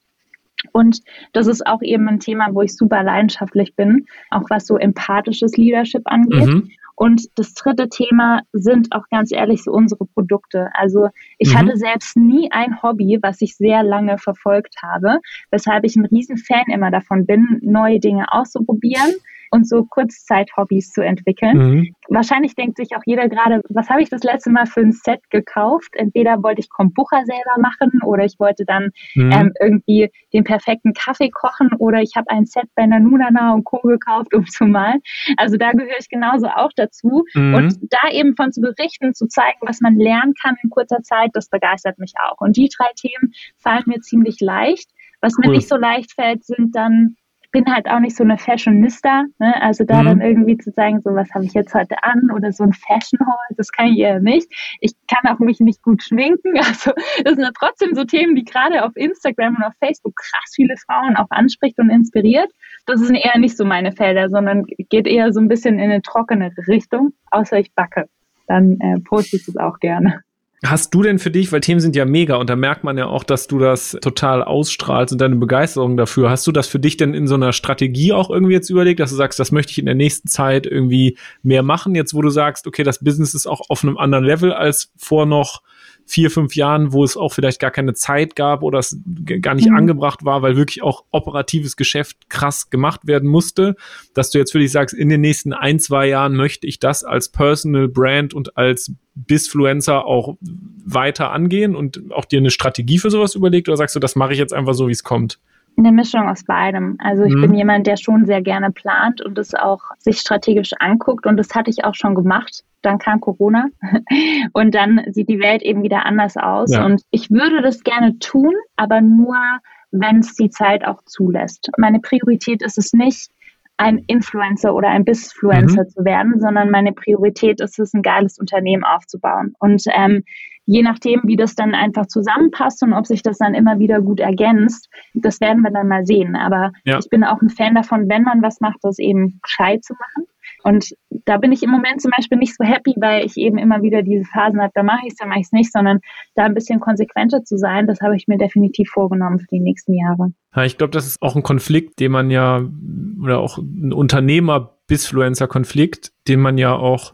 Und das ist auch eben ein Thema, wo ich super leidenschaftlich bin, auch was so empathisches Leadership angeht. Mhm. Und das dritte Thema sind auch ganz ehrlich so unsere Produkte. Also ich mhm. hatte selbst nie ein Hobby, was ich sehr lange verfolgt habe, weshalb ich ein Riesenfan immer davon bin, neue Dinge auszuprobieren und so Kurzzeit-Hobbys zu entwickeln. Mhm. Wahrscheinlich denkt sich auch jeder gerade, was habe ich das letzte Mal für ein Set gekauft? Entweder wollte ich Kombucha selber machen oder ich wollte dann mhm. ähm, irgendwie den perfekten Kaffee kochen oder ich habe ein Set bei Nanunana und Co. gekauft, um zu malen. Also da gehöre ich genauso auch dazu. Mhm. Und da eben von zu berichten, zu zeigen, was man lernen kann in kurzer Zeit, das begeistert mich auch. Und die drei Themen fallen mir ziemlich leicht. Was cool. mir nicht so leicht fällt, sind dann bin halt auch nicht so eine Fashionista, ne? also da mhm. dann irgendwie zu sagen, so was habe ich jetzt heute an oder so ein Fashion Haul, das kann ich eher nicht. Ich kann auch mich nicht gut schminken, also das sind ja trotzdem so Themen, die gerade auf Instagram und auf Facebook krass viele Frauen auch anspricht und inspiriert. Das sind eher nicht so meine Felder, sondern geht eher so ein bisschen in eine trockenere Richtung, außer ich backe. Dann äh, poste ich das auch gerne. Hast du denn für dich, weil Themen sind ja mega und da merkt man ja auch, dass du das total ausstrahlst und deine Begeisterung dafür. Hast du das für dich denn in so einer Strategie auch irgendwie jetzt überlegt, dass du sagst, das möchte ich in der nächsten Zeit irgendwie mehr machen, jetzt wo du sagst, okay, das Business ist auch auf einem anderen Level als vor noch vier, fünf Jahren, wo es auch vielleicht gar keine Zeit gab oder es gar nicht mhm. angebracht war, weil wirklich auch operatives Geschäft krass gemacht werden musste, dass du jetzt für dich sagst, in den nächsten ein, zwei Jahren möchte ich das als Personal Brand und als Bisfluencer auch weiter angehen und auch dir eine Strategie für sowas überlegt oder sagst du, das mache ich jetzt einfach so, wie es kommt? Eine Mischung aus beidem. Also ich mhm. bin jemand, der schon sehr gerne plant und es auch sich strategisch anguckt und das hatte ich auch schon gemacht. Dann kam Corona und dann sieht die Welt eben wieder anders aus ja. und ich würde das gerne tun, aber nur, wenn es die Zeit auch zulässt. Meine Priorität ist es nicht, ein Influencer oder ein Bisfluencer mhm. zu werden, sondern meine Priorität ist es, ein geiles Unternehmen aufzubauen. Und ähm, je nachdem, wie das dann einfach zusammenpasst und ob sich das dann immer wieder gut ergänzt, das werden wir dann mal sehen. Aber ja. ich bin auch ein Fan davon, wenn man was macht, das eben gescheit zu machen. Und da bin ich im Moment zum Beispiel nicht so happy, weil ich eben immer wieder diese Phasen habe, da mache ich es, da mache ich es nicht, sondern da ein bisschen konsequenter zu sein, das habe ich mir definitiv vorgenommen für die nächsten Jahre. Ja, ich glaube, das ist auch ein Konflikt, den man ja, oder auch ein Unternehmer-Bisfluencer-Konflikt, den man ja auch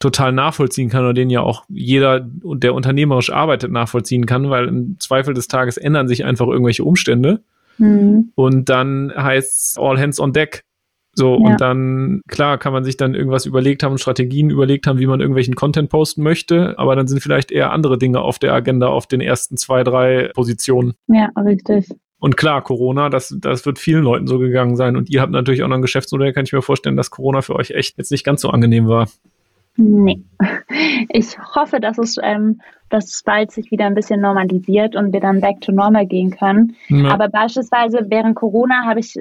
total nachvollziehen kann oder den ja auch jeder, der unternehmerisch arbeitet, nachvollziehen kann, weil im Zweifel des Tages ändern sich einfach irgendwelche Umstände. Mhm. Und dann heißt es all hands on deck. So, ja. und dann, klar, kann man sich dann irgendwas überlegt haben, Strategien überlegt haben, wie man irgendwelchen Content posten möchte, aber dann sind vielleicht eher andere Dinge auf der Agenda auf den ersten zwei, drei Positionen. Ja, richtig. Und klar, Corona, das, das wird vielen Leuten so gegangen sein. Und ihr habt natürlich auch noch ein Geschäftsmodell, kann ich mir vorstellen, dass Corona für euch echt jetzt nicht ganz so angenehm war. Nee. Ich hoffe, dass es, ähm, dass es bald sich wieder ein bisschen normalisiert und wir dann back to normal gehen können. Ja. Aber beispielsweise während Corona habe ich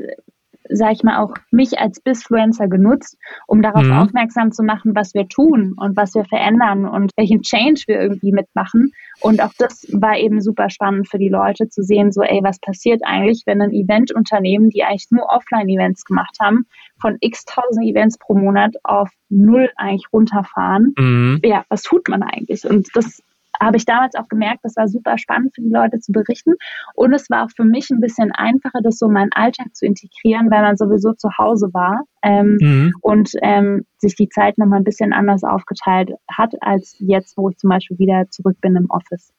sage ich mal, auch mich als Bisfluencer genutzt, um darauf mhm. aufmerksam zu machen, was wir tun und was wir verändern und welchen Change wir irgendwie mitmachen. Und auch das war eben super spannend für die Leute zu sehen, so, ey, was passiert eigentlich, wenn ein Eventunternehmen, die eigentlich nur Offline-Events gemacht haben, von x tausend Events pro Monat auf null eigentlich runterfahren. Mhm. Ja, was tut man eigentlich? Und das habe ich damals auch gemerkt, das war super spannend für die Leute zu berichten. Und es war auch für mich ein bisschen einfacher, das so in meinen Alltag zu integrieren, weil man sowieso zu Hause war ähm, mhm. und ähm, sich die Zeit nochmal ein bisschen anders aufgeteilt hat, als jetzt, wo ich zum Beispiel wieder zurück bin im Office.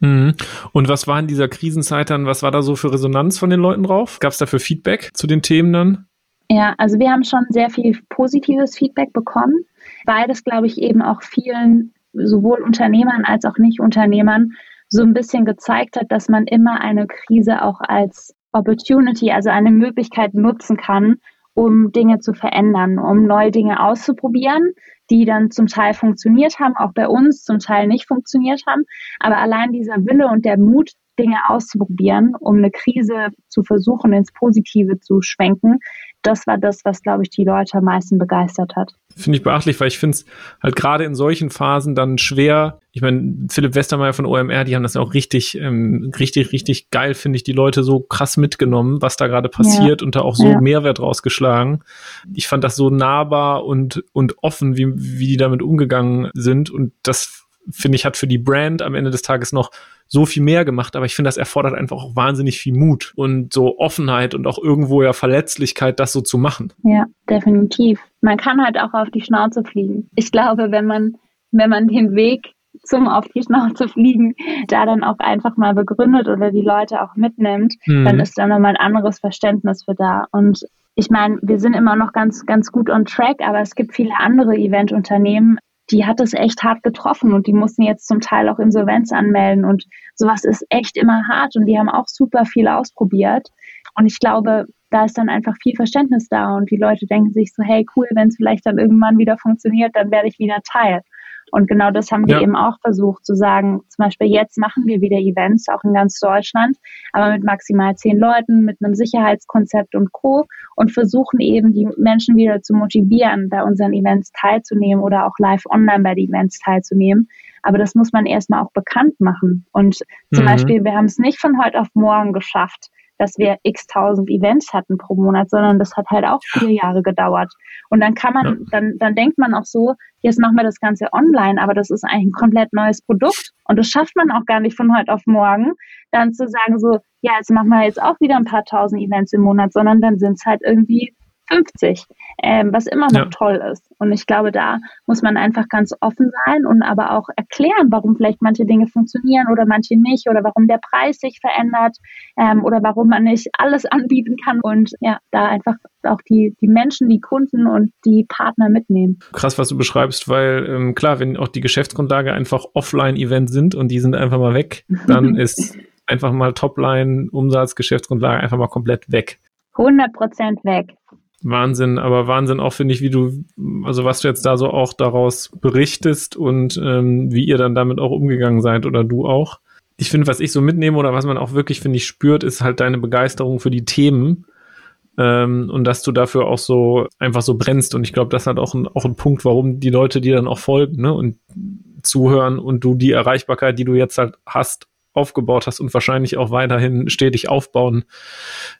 Mhm. Und was war in dieser Krisenzeit dann, was war da so für Resonanz von den Leuten drauf? Gab es dafür Feedback zu den Themen dann? Ja, also wir haben schon sehr viel positives Feedback bekommen, weil das, glaube ich, eben auch vielen sowohl Unternehmern als auch Nicht-Unternehmern so ein bisschen gezeigt hat, dass man immer eine Krise auch als Opportunity, also eine Möglichkeit nutzen kann, um Dinge zu verändern, um neue Dinge auszuprobieren, die dann zum Teil funktioniert haben, auch bei uns zum Teil nicht funktioniert haben. Aber allein dieser Wille und der Mut, Dinge auszuprobieren, um eine Krise zu versuchen, ins Positive zu schwenken, das war das, was, glaube ich, die Leute am meisten begeistert hat. Finde ich beachtlich, weil ich finde es halt gerade in solchen Phasen dann schwer. Ich meine, Philipp Westermeier von OMR, die haben das auch richtig, ähm, richtig, richtig geil, finde ich, die Leute so krass mitgenommen, was da gerade passiert ja. und da auch so ja. Mehrwert rausgeschlagen. Ich fand das so nahbar und, und offen, wie, wie die damit umgegangen sind und das finde ich, hat für die Brand am Ende des Tages noch so viel mehr gemacht, aber ich finde, das erfordert einfach auch wahnsinnig viel Mut und so Offenheit und auch irgendwo ja Verletzlichkeit, das so zu machen. Ja, definitiv. Man kann halt auch auf die Schnauze fliegen. Ich glaube, wenn man, wenn man den Weg zum auf die Schnauze fliegen, da dann auch einfach mal begründet oder die Leute auch mitnimmt, mhm. dann ist da nochmal ein anderes Verständnis für da. Und ich meine, wir sind immer noch ganz, ganz gut on track, aber es gibt viele andere Eventunternehmen, die hat es echt hart getroffen und die mussten jetzt zum Teil auch Insolvenz anmelden und sowas ist echt immer hart und die haben auch super viel ausprobiert. Und ich glaube, da ist dann einfach viel Verständnis da und die Leute denken sich so, hey, cool, wenn es vielleicht dann irgendwann wieder funktioniert, dann werde ich wieder Teil. Und genau das haben wir ja. eben auch versucht zu sagen. Zum Beispiel jetzt machen wir wieder Events, auch in ganz Deutschland, aber mit maximal zehn Leuten, mit einem Sicherheitskonzept und Co. und versuchen eben die Menschen wieder zu motivieren, bei unseren Events teilzunehmen oder auch live online bei den Events teilzunehmen. Aber das muss man erstmal auch bekannt machen. Und zum mhm. Beispiel, wir haben es nicht von heute auf morgen geschafft, dass wir x tausend Events hatten pro Monat, sondern das hat halt auch vier Jahre gedauert. Und dann kann man, ja. dann, dann denkt man auch so, jetzt machen wir das Ganze online, aber das ist eigentlich ein komplett neues Produkt. Und das schafft man auch gar nicht von heute auf morgen, dann zu sagen so, ja, jetzt machen wir jetzt auch wieder ein paar tausend Events im Monat, sondern dann sind es halt irgendwie 50, ähm, was immer noch ja. toll ist. Und ich glaube, da muss man einfach ganz offen sein und aber auch erklären, warum vielleicht manche Dinge funktionieren oder manche nicht oder warum der Preis sich verändert ähm, oder warum man nicht alles anbieten kann und ja, da einfach auch die, die Menschen, die Kunden und die Partner mitnehmen. Krass, was du beschreibst, weil ähm, klar, wenn auch die Geschäftsgrundlage einfach Offline-Event sind und die sind einfach mal weg, dann ist einfach mal Topline, Umsatz, Geschäftsgrundlage einfach mal komplett weg. 100 Prozent weg. Wahnsinn, aber Wahnsinn auch finde ich, wie du, also was du jetzt da so auch daraus berichtest und ähm, wie ihr dann damit auch umgegangen seid oder du auch. Ich finde, was ich so mitnehme oder was man auch wirklich, finde ich, spürt, ist halt deine Begeisterung für die Themen ähm, und dass du dafür auch so einfach so brennst. Und ich glaube, das hat auch ein, auch ein Punkt, warum die Leute dir dann auch folgen ne? und zuhören und du die Erreichbarkeit, die du jetzt halt hast, aufgebaut hast und wahrscheinlich auch weiterhin stetig aufbauen,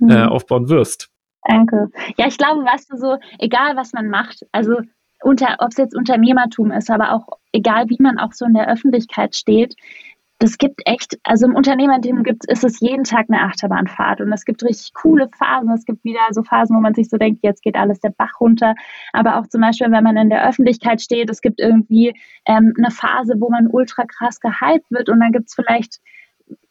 äh, mhm. äh, aufbauen wirst. Danke. Ja, ich glaube, weißt du, so, egal was man macht, also ob es jetzt Unternehmertum ist, aber auch egal wie man auch so in der Öffentlichkeit steht, das gibt echt, also im Unternehmertum gibt ist es jeden Tag eine Achterbahnfahrt und es gibt richtig coole Phasen. Es gibt wieder so Phasen, wo man sich so denkt, jetzt geht alles der Bach runter. Aber auch zum Beispiel, wenn man in der Öffentlichkeit steht, es gibt irgendwie ähm, eine Phase, wo man ultra krass gehypt wird und dann gibt es vielleicht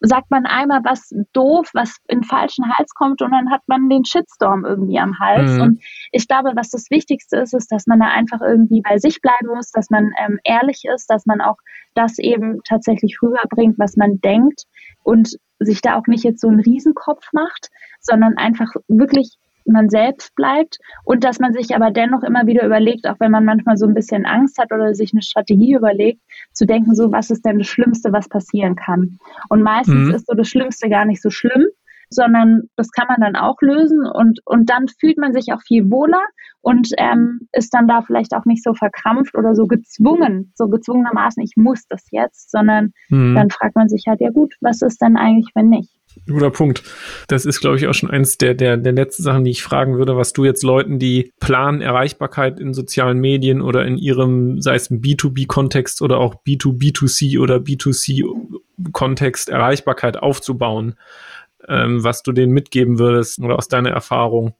sagt man einmal was doof, was in falschen Hals kommt und dann hat man den Shitstorm irgendwie am Hals. Mhm. Und ich glaube, was das Wichtigste ist, ist, dass man da einfach irgendwie bei sich bleiben muss, dass man ähm, ehrlich ist, dass man auch das eben tatsächlich rüberbringt, was man denkt und sich da auch nicht jetzt so einen Riesenkopf macht, sondern einfach wirklich man selbst bleibt und dass man sich aber dennoch immer wieder überlegt, auch wenn man manchmal so ein bisschen Angst hat oder sich eine Strategie überlegt, zu denken, so, was ist denn das Schlimmste, was passieren kann? Und meistens mhm. ist so das Schlimmste gar nicht so schlimm, sondern das kann man dann auch lösen und, und dann fühlt man sich auch viel wohler und ähm, ist dann da vielleicht auch nicht so verkrampft oder so gezwungen, so gezwungenermaßen, ich muss das jetzt, sondern mhm. dann fragt man sich halt, ja gut, was ist denn eigentlich, wenn nicht? Guter Punkt. Das ist, glaube ich, auch schon eins der, der, der letzten Sachen, die ich fragen würde, was du jetzt Leuten, die planen, Erreichbarkeit in sozialen Medien oder in ihrem, sei es im B2B-Kontext oder auch B2B2C oder B2C-Kontext Erreichbarkeit aufzubauen, ähm, was du denen mitgeben würdest oder aus deiner Erfahrung?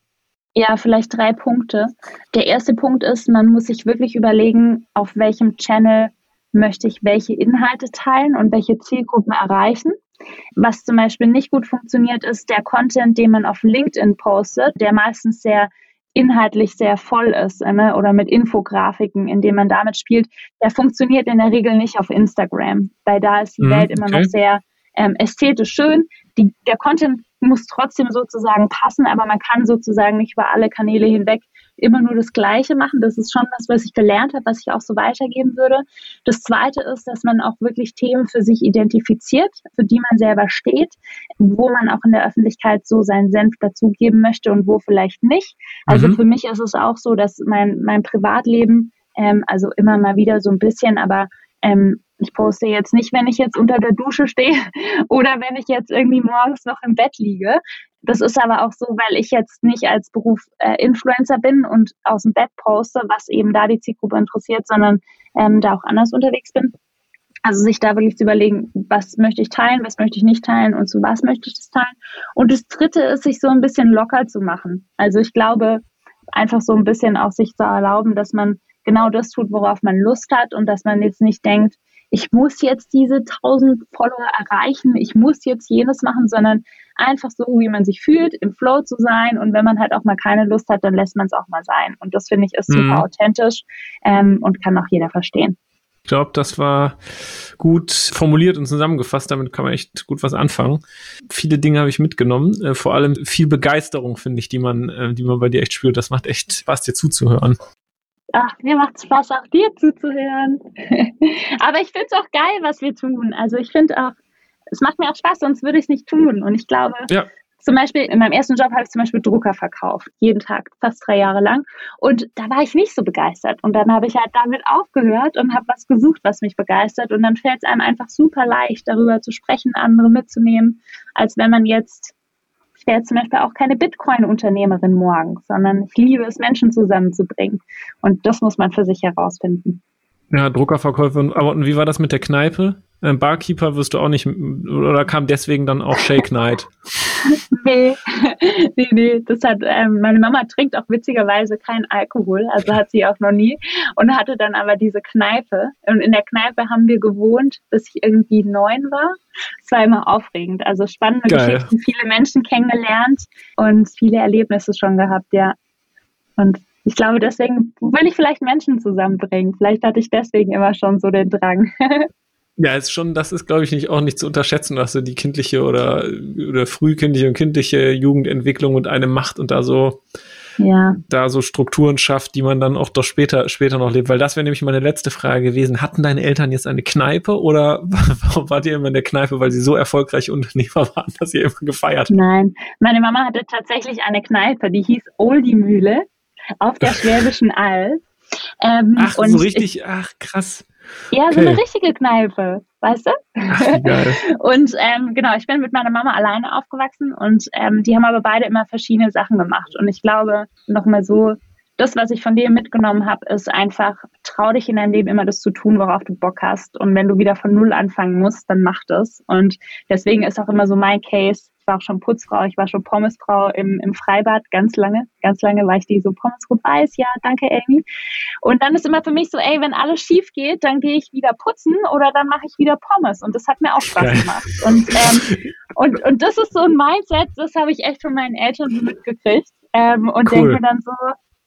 Ja, vielleicht drei Punkte. Der erste Punkt ist, man muss sich wirklich überlegen, auf welchem Channel möchte ich welche Inhalte teilen und welche Zielgruppen erreichen. Was zum Beispiel nicht gut funktioniert, ist der Content, den man auf LinkedIn postet, der meistens sehr inhaltlich sehr voll ist ne? oder mit Infografiken, in denen man damit spielt, der funktioniert in der Regel nicht auf Instagram, weil da ist die mhm, Welt immer okay. noch sehr ähm, ästhetisch schön. Die, der Content muss trotzdem sozusagen passen, aber man kann sozusagen nicht über alle Kanäle hinweg immer nur das Gleiche machen. Das ist schon was, was ich gelernt habe, was ich auch so weitergeben würde. Das Zweite ist, dass man auch wirklich Themen für sich identifiziert, für die man selber steht, wo man auch in der Öffentlichkeit so seinen Senf dazugeben möchte und wo vielleicht nicht. Also mhm. für mich ist es auch so, dass mein, mein Privatleben, ähm, also immer mal wieder so ein bisschen, aber ähm, ich poste jetzt nicht, wenn ich jetzt unter der Dusche stehe oder wenn ich jetzt irgendwie morgens noch im Bett liege. Das ist aber auch so, weil ich jetzt nicht als Beruf äh, Influencer bin und aus dem Bett poste, was eben da die Zielgruppe interessiert, sondern ähm, da auch anders unterwegs bin. Also sich da wirklich zu überlegen, was möchte ich teilen, was möchte ich nicht teilen und zu was möchte ich das teilen. Und das Dritte ist, sich so ein bisschen locker zu machen. Also ich glaube, einfach so ein bisschen auch sich zu erlauben, dass man genau das tut, worauf man Lust hat und dass man jetzt nicht denkt, ich muss jetzt diese 1000 Follower erreichen, ich muss jetzt jenes machen, sondern einfach so, wie man sich fühlt, im Flow zu sein. Und wenn man halt auch mal keine Lust hat, dann lässt man es auch mal sein. Und das finde ich ist super mhm. authentisch ähm, und kann auch jeder verstehen. Ich glaube, das war gut formuliert und zusammengefasst. Damit kann man echt gut was anfangen. Viele Dinge habe ich mitgenommen. Äh, vor allem viel Begeisterung, finde ich, die man, äh, die man bei dir echt spürt. Das macht echt Spaß, dir zuzuhören. Ach, mir macht Spaß, auch dir zuzuhören. Aber ich finde es auch geil, was wir tun. Also ich finde auch, es macht mir auch Spaß, sonst würde ich es nicht tun. Und ich glaube, ja. zum Beispiel in meinem ersten Job habe ich zum Beispiel Drucker verkauft, jeden Tag, fast drei Jahre lang. Und da war ich nicht so begeistert. Und dann habe ich halt damit aufgehört und habe was gesucht, was mich begeistert. Und dann fällt es einem einfach super leicht, darüber zu sprechen, andere mitzunehmen, als wenn man jetzt ich wäre zum Beispiel auch keine Bitcoin-Unternehmerin morgen, sondern ich liebe es, Menschen zusammenzubringen. Und das muss man für sich herausfinden. Ja, Druckerverkäufe. Aber und wie war das mit der Kneipe? Ein Barkeeper wirst du auch nicht, oder kam deswegen dann auch Shake Night? nee, nee, nee. Das hat, ähm, meine Mama trinkt auch witzigerweise keinen Alkohol, also hat sie auch noch nie. Und hatte dann aber diese Kneipe. Und in der Kneipe haben wir gewohnt, bis ich irgendwie neun war. Es war immer aufregend. Also spannende Geil. Geschichten, viele Menschen kennengelernt und viele Erlebnisse schon gehabt, ja. Und ich glaube, deswegen will ich vielleicht Menschen zusammenbringen. Vielleicht hatte ich deswegen immer schon so den Drang. Ja, ist schon, das ist, glaube ich, nicht auch nicht zu unterschätzen, dass so die kindliche oder, oder frühkindliche und kindliche Jugendentwicklung und eine Macht und da so, ja. da so Strukturen schafft, die man dann auch doch später, später noch lebt. Weil das wäre nämlich meine letzte Frage gewesen. Hatten deine Eltern jetzt eine Kneipe oder warum wart ihr immer in der Kneipe, weil sie so erfolgreich Unternehmer waren, dass ihr immer gefeiert habt? Nein, meine Mama hatte tatsächlich eine Kneipe, die hieß Oldie Mühle auf der Schwäbischen Alb. Ähm, ach, so richtig, ich, ach krass. Ja, okay. so eine richtige Kneipe, weißt du? Ach, geil. und ähm, genau, ich bin mit meiner Mama alleine aufgewachsen und ähm, die haben aber beide immer verschiedene Sachen gemacht. Und ich glaube, nochmal so, das, was ich von dir mitgenommen habe, ist einfach, trau dich in deinem Leben immer das zu tun, worauf du Bock hast. Und wenn du wieder von Null anfangen musst, dann mach das. Und deswegen ist auch immer so mein Case, war auch schon Putzfrau, ich war schon Pommesfrau im, im Freibad ganz lange. Ganz lange war ich die so Pommes rot weiß, ja, danke Amy. Und dann ist immer für mich so, ey, wenn alles schief geht, dann gehe ich wieder putzen oder dann mache ich wieder Pommes. Und das hat mir auch Spaß gemacht. Und, ähm, und, und das ist so ein Mindset, das habe ich echt von meinen Eltern so mitgekriegt. Ähm, und cool. denke dann so,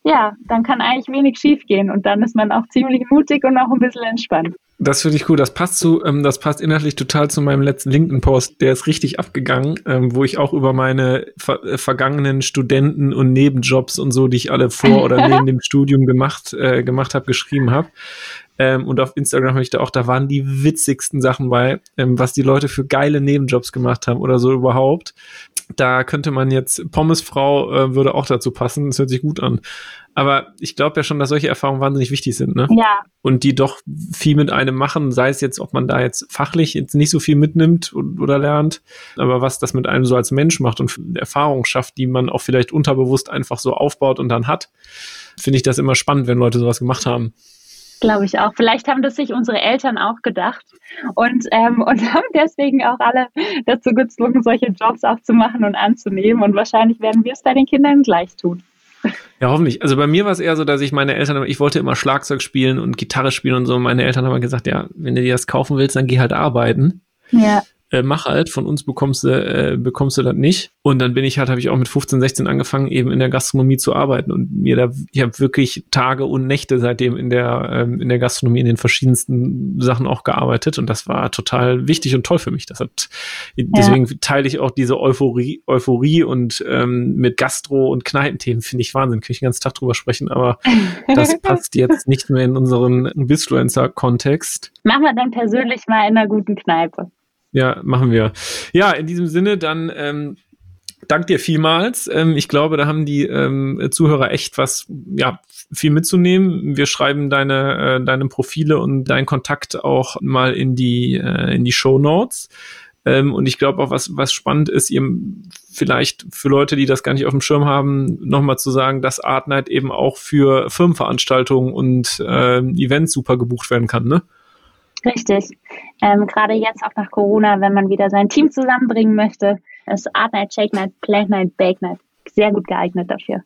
ja, dann kann eigentlich wenig schief gehen und dann ist man auch ziemlich mutig und auch ein bisschen entspannt. Das finde ich cool. Das passt zu, ähm, das passt inhaltlich total zu meinem letzten LinkedIn-Post. Der ist richtig abgegangen, ähm, wo ich auch über meine ver äh, vergangenen Studenten und Nebenjobs und so, die ich alle vor oder neben dem Studium gemacht, äh, gemacht habe, geschrieben habe. Ähm, und auf Instagram habe ich da auch, da waren die witzigsten Sachen bei, ähm, was die Leute für geile Nebenjobs gemacht haben oder so überhaupt. Da könnte man jetzt, Pommesfrau äh, würde auch dazu passen, das hört sich gut an. Aber ich glaube ja schon, dass solche Erfahrungen wahnsinnig wichtig sind, ne? Ja. Und die doch viel mit einem machen, sei es jetzt, ob man da jetzt fachlich jetzt nicht so viel mitnimmt oder lernt, aber was das mit einem so als Mensch macht und Erfahrungen schafft, die man auch vielleicht unterbewusst einfach so aufbaut und dann hat, finde ich das immer spannend, wenn Leute sowas gemacht haben. Glaube ich auch. Vielleicht haben das sich unsere Eltern auch gedacht und, ähm, und haben deswegen auch alle dazu gezwungen, solche Jobs auch zu machen und anzunehmen. Und wahrscheinlich werden wir es bei den Kindern gleich tun. Ja, hoffentlich. Also bei mir war es eher so, dass ich meine Eltern, ich wollte immer Schlagzeug spielen und Gitarre spielen und so. Meine Eltern haben gesagt, ja, wenn du dir das kaufen willst, dann geh halt arbeiten. Ja äh, mach halt, von uns bekommst du, äh, bekommst du das nicht. Und dann bin ich halt, habe ich auch mit 15, 16 angefangen, eben in der Gastronomie zu arbeiten und mir da, ich habe wirklich Tage und Nächte seitdem in der, ähm, in der Gastronomie in den verschiedensten Sachen auch gearbeitet und das war total wichtig und toll für mich. Das hat, ja. deswegen teile ich auch diese Euphorie, Euphorie und ähm, mit Gastro und Kneipenthemen finde ich Wahnsinn, kann ich den ganzen Tag drüber sprechen, aber das passt jetzt nicht mehr in unseren Bisfluencer-Kontext. Machen wir dann persönlich mal in einer guten Kneipe. Ja, machen wir. Ja, in diesem Sinne dann ähm, dank dir vielmals. Ähm, ich glaube, da haben die ähm, Zuhörer echt was, ja, viel mitzunehmen. Wir schreiben deine, äh, deine Profile und deinen Kontakt auch mal in die, äh, in die Show Notes. Ähm, und ich glaube auch, was, was spannend ist, ihr vielleicht für Leute, die das gar nicht auf dem Schirm haben, nochmal zu sagen, dass Art Night eben auch für Firmenveranstaltungen und äh, Events super gebucht werden kann, ne? Richtig. Ähm, Gerade jetzt auch nach Corona, wenn man wieder sein Team zusammenbringen möchte, ist Art Night, Shake Night, Play Night, Bake Night sehr gut geeignet dafür.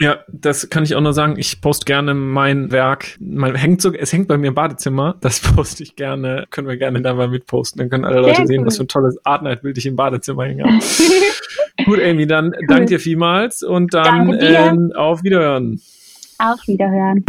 Ja, das kann ich auch nur sagen. Ich poste gerne mein Werk. Mein, hängt so, es hängt bei mir im Badezimmer. Das poste ich gerne. Können wir gerne da mal mitposten. Dann können alle Leute Sehr sehen, was für ein tolles Art Night Bild ich im Badezimmer hänge. Gut, Amy, dann cool. danke dir vielmals und dann ähm, auf Wiederhören. Auf Wiederhören.